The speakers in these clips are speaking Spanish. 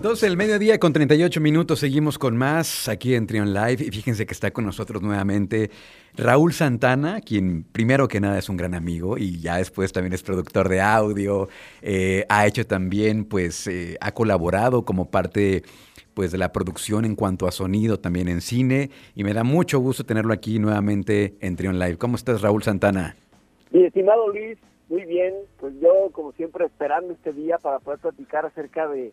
12 del mediodía con 38 minutos, seguimos con más aquí en Trion Live y fíjense que está con nosotros nuevamente Raúl Santana, quien primero que nada es un gran amigo y ya después también es productor de audio, eh, ha hecho también, pues, eh, ha colaborado como parte pues de la producción en cuanto a sonido también en cine y me da mucho gusto tenerlo aquí nuevamente en Trion Live. ¿Cómo estás Raúl Santana? Mi estimado Luis, muy bien, pues yo como siempre esperando este día para poder platicar acerca de,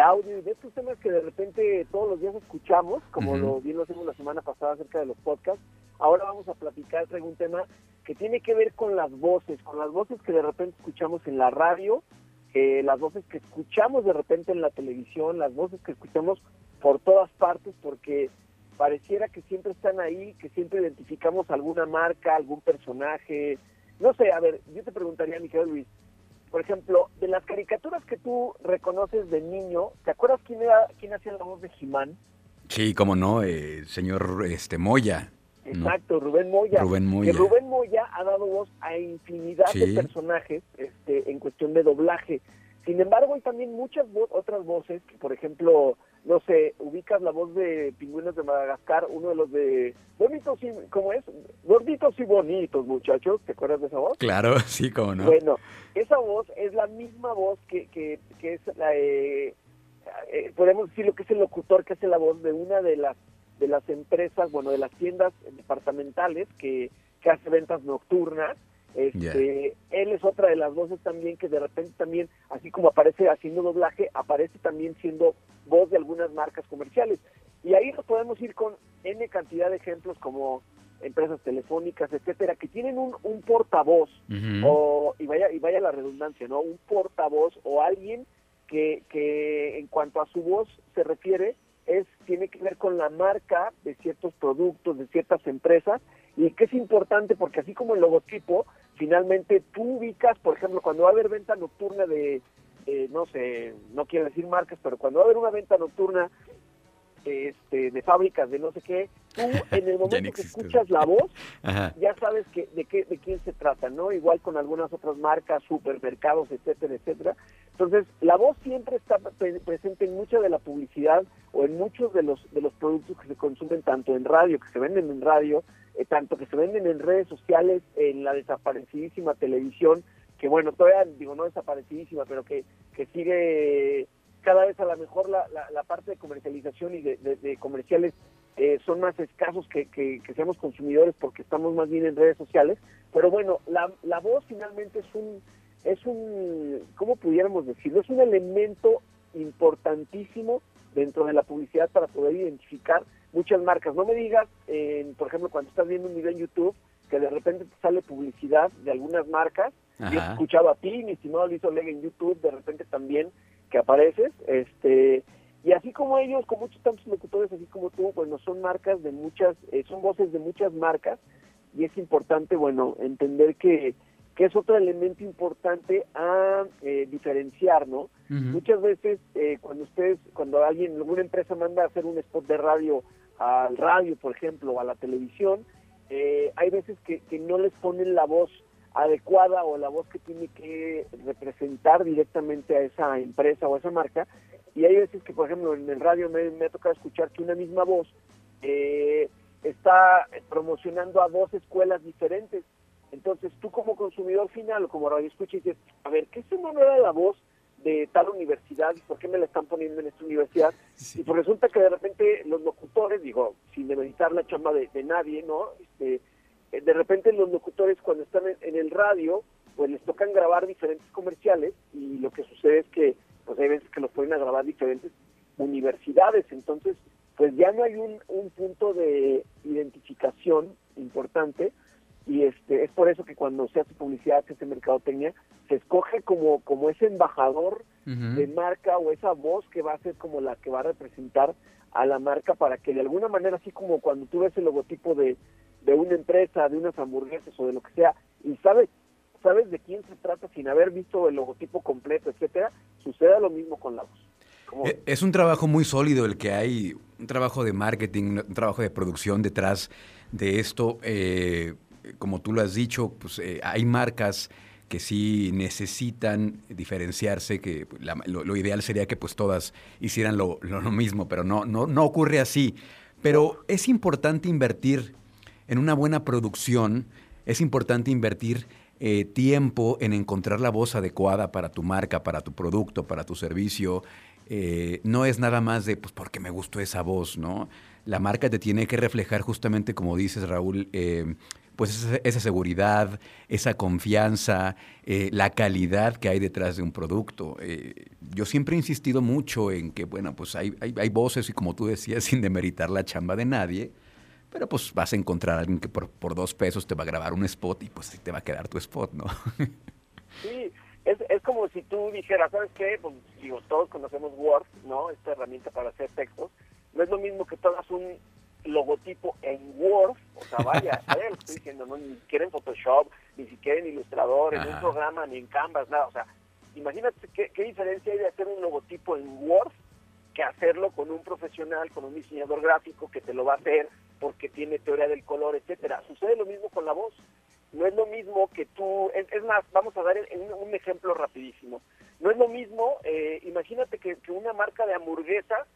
audio y de estos temas que de repente todos los días escuchamos, como lo bien lo hicimos la semana pasada acerca de los podcasts. Ahora vamos a platicar sobre un tema que tiene que ver con las voces, con las voces que de repente escuchamos en la radio, eh, las voces que escuchamos de repente en la televisión, las voces que escuchamos por todas partes, porque pareciera que siempre están ahí, que siempre identificamos alguna marca, algún personaje, no sé, a ver, yo te preguntaría, mi querido Luis, por ejemplo, de las caricaturas que tú reconoces de niño, ¿te acuerdas quién era quién hacía la voz de Jimán? Sí, cómo no, eh, señor este Moya. Exacto, Rubén Moya. Rubén Moya. Que Rubén Moya ha dado voz a infinidad de personajes este, en cuestión de doblaje. Sin embargo, hay también muchas otras voces, que por ejemplo, no sé, ubicas la voz de Pingüinos de Madagascar, uno de los de bonitos y, ¿cómo es? Gorditos y bonitos, muchachos, ¿te acuerdas de esa voz? Claro, sí, cómo no. Bueno, esa voz es la misma voz que, que, que es la, eh, eh, podemos decir lo que es el locutor que hace la voz de una de las de las empresas, bueno, de las tiendas departamentales que, que hace ventas nocturnas este, Él es otra de las voces también que de repente también, así como aparece haciendo doblaje, aparece también siendo voz de algunas marcas comerciales. Y ahí nos podemos ir con N cantidad de ejemplos como empresas telefónicas, etcétera, que tienen un, un portavoz, o, y, vaya, y vaya la redundancia, ¿no? Un portavoz o alguien que, que en cuanto a su voz se refiere, es tiene que ver con la marca de ciertos productos, de ciertas empresas, y que es importante porque así como el logotipo, finalmente tú ubicas, por ejemplo, cuando va a haber venta nocturna de, no sé, no quiero decir marcas, pero cuando va a haber una venta nocturna este, de fábricas de no sé qué, tú en el momento que escuchas la voz, ya sabes que, de, qué, de quién se trata, ¿no? Igual con algunas otras marcas, supermercados, etcétera, etcétera. Entonces, la voz siempre está presente en mucha de la publicidad o en muchos de los, de los productos que se consumen tanto en radio, que se venden en radio, eh, tanto que se venden en redes sociales, en la desaparecidísima televisión, que bueno, todavía digo no desaparecidísima, pero que, que sigue cada vez a lo mejor la, la, parte de comercialización y de, comerciales eh, son más escasos que, que, seamos consumidores porque estamos más bien en redes sociales, pero bueno, la, la voz finalmente es un, es un, ¿cómo pudiéramos decirlo? Es un elemento importantísimo dentro de la publicidad para poder identificar muchas marcas. No me digas, por ejemplo, cuando estás viendo un video en YouTube, que de repente te sale publicidad de algunas marcas. Yo he escuchado a ti, mi estimado Luis Oleg en YouTube, de repente también que apareces, este, y así como ellos, con muchos tantos locutores, así como tú, bueno, son marcas de muchas, eh, son voces de muchas marcas, y es importante, bueno, entender que, que es otro elemento importante a eh, diferenciar, ¿no? Muchas veces eh, cuando ustedes, cuando alguien, alguna empresa manda a hacer un spot de radio al radio, por ejemplo, o a la televisión, eh, hay veces que, que no les ponen la voz adecuada o la voz que tiene que representar directamente a esa empresa o a esa marca. Y hay veces que, por ejemplo, en el radio me, ha tocado escuchar que una misma voz eh, está promocionando a dos escuelas diferentes. Entonces tú como consumidor final o como radio escucha dices, a ver, ¿qué se no era la voz de tal universidad y por qué me la están poniendo en esta universidad. Y pues resulta que de repente los locutores, digo, sin demeritar la chamba de, nadie, ¿no? Este, eh, de repente los locutores cuando están en, el radio, pues les tocan grabar diferentes comerciales y lo que sucede es que pues hay veces que los ponen a grabar diferentes universidades, entonces pues ya no hay un, un punto de identificación importante y este es por eso que cuando se hace publicidad, se hace mercadotecnia, se escoge como, como ese embajador de marca o esa voz que va a ser como la que va a representar a la marca para que de alguna manera, así como cuando tú ves el logotipo de, de una empresa, de unas hamburguesas o de lo que sea, y sabes, sabes de quién se trata sin haber visto el logotipo completo, etcétera, suceda lo mismo con la voz. Eh, es un trabajo muy sólido el que hay, un trabajo de marketing, un trabajo de producción detrás de esto. Eh, como tú lo has dicho, pues eh, hay marcas que sí necesitan diferenciarse, que lo, ideal sería que pues todas hicieran lo, mismo, pero no, no, no ocurre así. Pero es importante invertir en una buena producción, es importante invertir eh, tiempo en encontrar la voz adecuada para tu marca, para tu producto, para tu servicio. Eh, no es nada más de, pues, porque me gustó esa voz, ¿no? La marca te tiene que reflejar justamente, como dices, Raúl, pues esa, seguridad, esa confianza, la calidad que hay detrás de un producto. yo siempre he insistido mucho en que, bueno, pues hay, hay, hay, voces y como tú decías, sin demeritar la chamba de nadie, pero pues vas a encontrar a alguien que por, por dos pesos te va a grabar un spot y pues te va a quedar tu spot, ¿no? sí, es, es como si tú dijeras, ¿sabes qué? Pues digo, todos conocemos Word, ¿no? Esta herramienta para hacer textos. No es lo mismo que hagas un logotipo en Word, o sea, vaya, vaya lo que estoy diciendo, ¿no? Ni siquiera en Photoshop, ni siquiera en Illustrator, en un programa, ni en Canvas, nada, o sea, imagínate qué, qué diferencia hay de hacer un logotipo en Word que hacerlo con un profesional, con un diseñador gráfico que te lo va a hacer porque tiene teoría del color, etcétera. Sucede lo mismo con la voz. No es lo mismo que tú, es, más, vamos a dar un, ejemplo rapidísimo. No es lo mismo, eh, imagínate que, una marca de hamburguesas,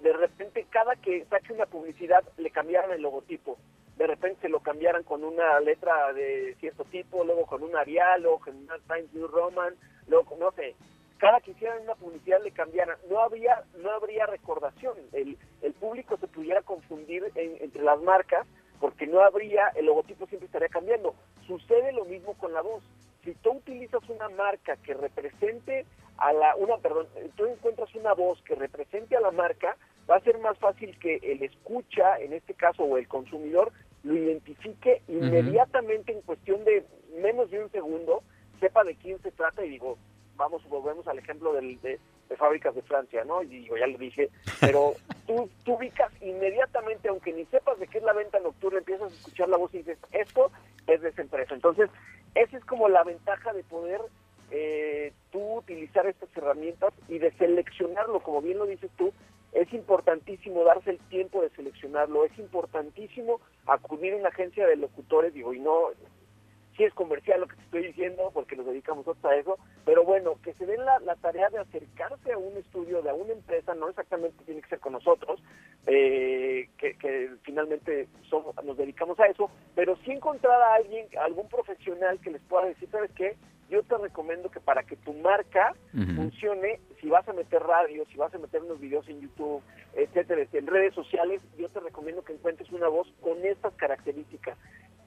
de repente cada que saque una publicidad le cambiaran el logotipo. De repente se lo cambiaran con una letra de cierto tipo, luego con un Arial, luego con una Times New Roman, luego, no sé, cada que hicieran una publicidad le cambiaran. No habría, no habría recordación. El, el público se pudiera confundir entre las marcas porque no habría, el logotipo siempre estaría cambiando. Sucede lo mismo con la voz. Si tú utilizas una marca que represente a la, una, perdón, tú encuentras una voz que represente a la marca, va a ser más fácil que el escucha, en este caso, o el consumidor, lo identifique inmediatamente en cuestión de menos de un segundo, sepa de quién se trata y digo, vamos, volvemos al ejemplo del, de, fábricas de Francia, ¿no? Y digo, ya lo dije, pero tú, tú ubicas inmediatamente, aunque ni sepas de qué es la venta nocturna, empiezas a escuchar la voz y dices, esto es de esa empresa. Entonces, esa es como la ventaja de poder eh, utilizar estas herramientas y de seleccionarlo, como bien lo dices tú, es importantísimo darse el tiempo de seleccionarlo, es importantísimo acudir a una agencia de locutores, digo, y no, si es comercial lo que te estoy diciendo, porque nos dedicamos a eso, pero bueno, que se den la, tarea de acercarse a un estudio de a una empresa, no exactamente tiene que ser con nosotros, eh, que, finalmente somos, nos dedicamos a eso, pero sí encontrar a alguien, algún profesional que les pueda decir, ¿sabes qué? Yo te recomiendo que para que tu marca funcione, si vas a meter radio, si vas a meter unos videos en YouTube, etcétera, en redes sociales, yo te recomiendo que encuentres una voz con estas características.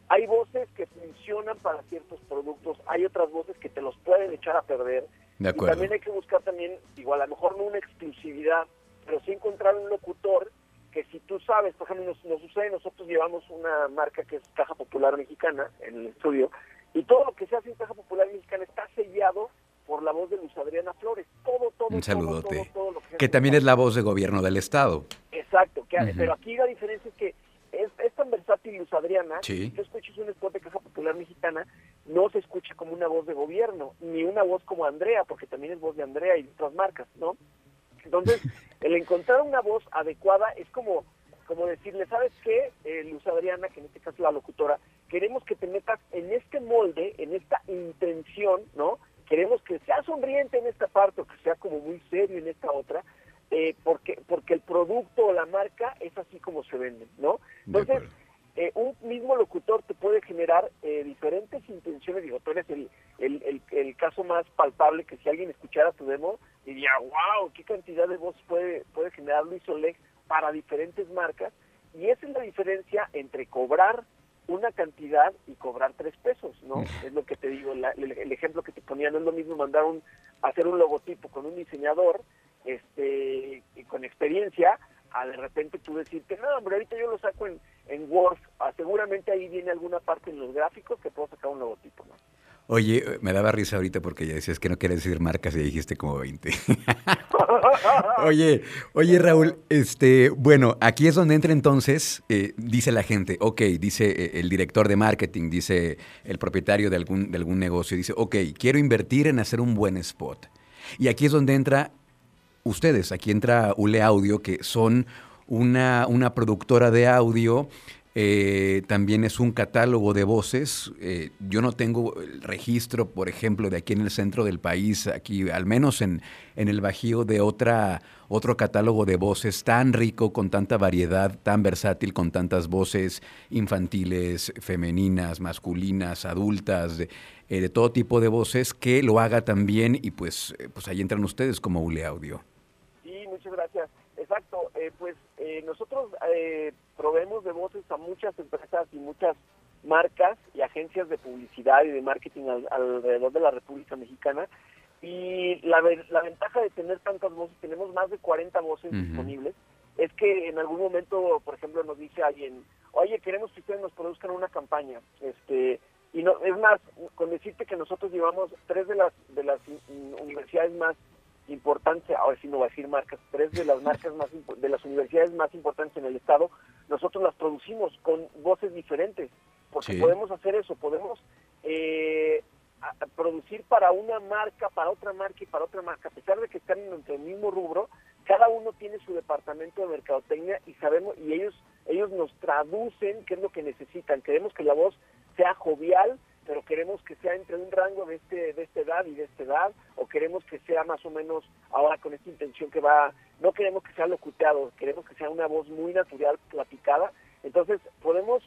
Hay voces que funcionan para ciertos productos, hay otras voces que te los pueden echar a perder. De acuerdo. Y también hay que buscar también, igual a lo mejor no una exclusividad, pero sí encontrar un locutor que si tú sabes, por ejemplo, nos, nos sucede, nosotros llevamos una marca que es Caja Popular Mexicana en el estudio, y todo lo que se hace en Caja Popular Mexicana está sellado por la voz de Luz Adriana Flores. Todo, todo, Un saludote. Todo, lo que, que también es la voz de gobierno del Estado. Exacto, que, pero aquí la diferencia es que es, tan versátil Luz Adriana, si tú escuchas un spot de Caja Popular Mexicana, no se escucha como una voz de gobierno, ni una voz como Andrea, porque también es voz de Andrea y de otras marcas, ¿no? Entonces, el encontrar una voz adecuada es como, como decirle, ¿sabes qué, eh, Luz Adriana, que en este caso es la locutora, queremos que te metas en este molde, en esta intención, ¿no? Queremos que sea sonriente en esta parte o que sea como muy serio en esta otra, eh, porque porque el producto o la marca es así como se vende, ¿no? Entonces, eh, un mismo locutor te puede generar eh, diferentes intenciones. Digo, tú eres el, el, el, caso más palpable que si alguien escuchara tu demo, diría, wow, qué cantidad de voz puede, puede generar Luis Oleg para diferentes marcas. Y esa es la diferencia entre cobrar una cantidad y cobrar tres pesos, ¿no? Es lo que te digo, el, ejemplo que te ponía, no es lo mismo mandar un, hacer un logotipo con un diseñador este con experiencia a de repente tú decirte, no, hombre, ahorita yo lo saco en, en Word, ah, seguramente ahí viene alguna parte en los gráficos que puedo sacar un logotipo, ¿no? Oye, me daba risa ahorita porque ya decías que no quieres decir marcas y dijiste como 20. oye, oye Raúl, este, bueno, aquí es donde entra entonces, eh, dice la gente, ok, dice eh, el director de marketing, dice el propietario de algún, de algún negocio, dice, ok, quiero invertir en hacer un buen spot. Y aquí es donde entra ustedes. Aquí entra Ule Audio, que son una, una productora de audio eh, también es un catálogo de voces. Eh, yo no tengo el registro, por ejemplo, de aquí en el centro del país, aquí al menos en, en el Bajío, de otra, otro catálogo de voces tan rico, con tanta variedad, tan versátil, con tantas voces infantiles, femeninas, masculinas, adultas, de, eh, de todo tipo de voces, que lo haga también y pues, pues ahí entran ustedes como ULE Audio. Sí, muchas gracias. Exacto, pues nosotros eh, proveemos de voces a muchas empresas y muchas marcas y agencias de publicidad y de marketing alrededor de la República Mexicana. Y la, la ventaja de tener tantas voces, tenemos más de 40 voces disponibles, es que en algún momento, por ejemplo, nos dice alguien, oye, queremos que ustedes nos produzcan una campaña. este y no Es más, con decirte que nosotros llevamos tres de las, de las universidades más importantes, ahora sí no voy a decir marcas, tres de las marcas más de las universidades más importantes en el estado, nosotros las producimos con voces diferentes, porque podemos hacer eso, podemos eh, producir para una marca, para otra marca y para otra marca, a pesar de que están en el mismo rubro, cada uno tiene su departamento de mercadotecnia y sabemos y ellos ellos nos traducen qué es lo que necesitan. Queremos que la voz sea jovial, pero queremos que sea entre un rango de este de esta edad y de esta edad o queremos que sea más o menos ahora con esta intención que va no queremos que sea locuteado queremos que sea una voz muy natural platicada. Entonces podemos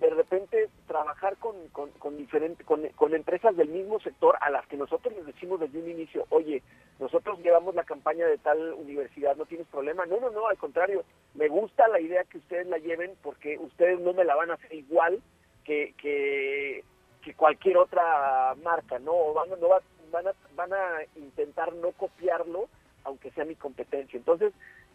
de repente trabajar con con, con diferentes con, con empresas del mismo sector a las que nosotros les decimos desde un inicio oye nosotros llevamos la campaña de tal universidad no tienes problema no no no al contrario me gusta la idea que ustedes la lleven porque ustedes no me la van a hacer igual que, que que cualquier otra marca, ¿no? Van, no van, a, van a intentar no copiarlo, aunque sea mi competencia. Entonces,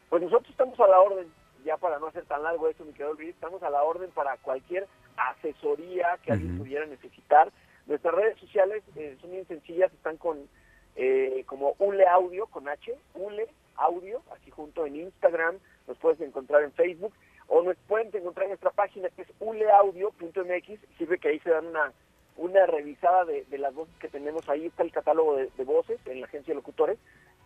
pues nosotros estamos a la orden, ya para no hacer tan largo eso, mi querido Luis, estamos a la orden para cualquier asesoría que alguien pudiera necesitar. Nuestras redes sociales eh, son bien sencillas, están con eh, como ULE Audio, con H, ULE Audio, así junto en Instagram, nos puedes encontrar en Facebook, o nos pueden encontrar en nuestra página que es uleaudio.mx, sirve que ahí se dan una una revisada de, las voces que tenemos ahí, está el catálogo de, voces en la agencia de locutores,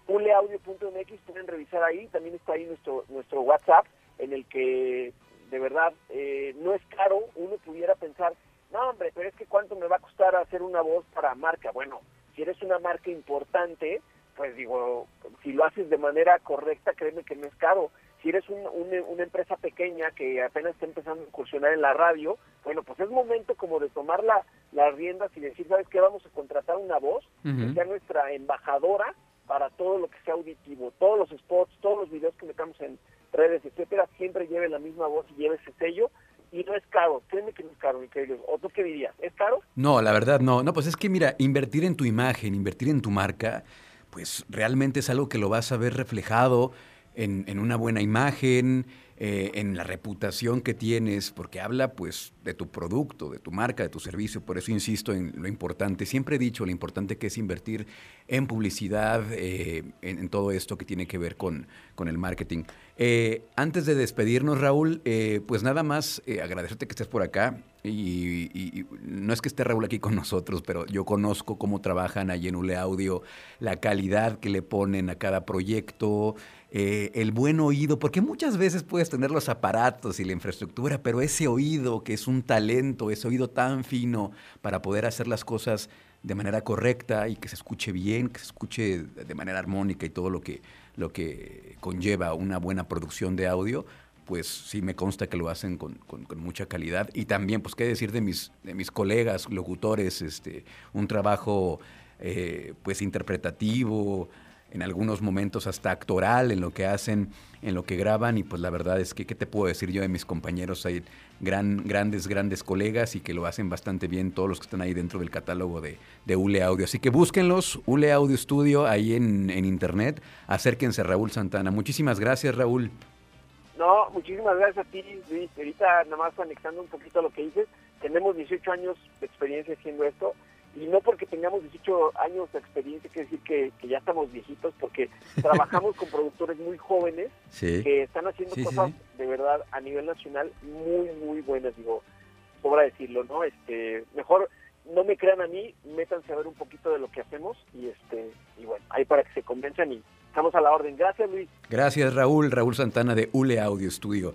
uleaudio.mx, pueden revisar ahí, también está ahí nuestro, nuestro WhatsApp, en el que de verdad eh, no es caro, uno pudiera pensar, no hombre, pero es que cuánto me va a costar hacer una voz para marca, bueno, si eres una marca importante, pues digo, si lo haces de manera correcta, créeme que no es caro, si eres una empresa pequeña que apenas está empezando a incursionar en la radio, bueno, pues es momento como de tomar la, las riendas y decir, ¿sabes qué? Vamos a contratar una voz que sea nuestra embajadora para todo lo que sea auditivo, todos los spots, todos los videos que metamos en redes, etcétera, siempre lleve la misma voz y lleve ese sello y no es caro, créeme que no es caro, mi querido. ¿O tú qué dirías? ¿Es caro? No, la verdad no. No, pues es que mira, invertir en tu imagen, invertir en tu marca, pues realmente es algo que lo vas a ver reflejado en, una buena imagen, eh, en la reputación que tienes, porque habla pues de tu producto, de tu marca, de tu servicio. Por eso insisto en lo importante. Siempre he dicho lo importante que es invertir en publicidad, eh, en, todo esto que tiene que ver con, con el marketing. Eh, antes de despedirnos, Raúl, pues nada más agradecerte que estés por acá. Y, y, no es que esté Raúl aquí con nosotros, pero yo conozco cómo trabajan allí en Ule Audio, la calidad que le ponen a cada proyecto, eh, el buen oído, porque muchas veces puedes tener los aparatos y la infraestructura, pero ese oído que es un talento, ese oído tan fino para poder hacer las cosas de manera correcta y que se escuche bien, que se escuche de manera armónica y todo lo que, lo que conlleva una buena producción de audio, pues sí me consta que lo hacen con, mucha calidad. Y también, pues qué decir de mis, de mis colegas, locutores, este, un trabajo eh, pues interpretativo, en algunos momentos hasta actoral en lo que hacen, en lo que graban y pues la verdad es que, ¿qué te puedo decir yo de mis compañeros? Hay gran, grandes, grandes colegas y que lo hacen bastante bien todos los que están ahí dentro del catálogo de, de ULE Audio. Así que búsquenlos, ULE Audio Studio ahí en, en internet, acérquense a Raúl Santana. Muchísimas gracias Raúl. No, muchísimas gracias a ti, Luis. Ahorita nada más anexando un poquito a lo que dices, tenemos 18 años de experiencia haciendo esto y no porque tengamos 18 años de experiencia quiere decir que, ya estamos viejitos, porque trabajamos con productores muy jóvenes que están haciendo cosas de verdad a nivel nacional muy, muy buenas, digo, sobra decirlo, ¿no? Este, mejor no me crean a mí, métanse a ver un poquito de lo que hacemos y este y bueno, ahí para que se convenzan y estamos a la orden. Gracias, Luis. Gracias, Raúl. Raúl Santana de ULE Audio Studio.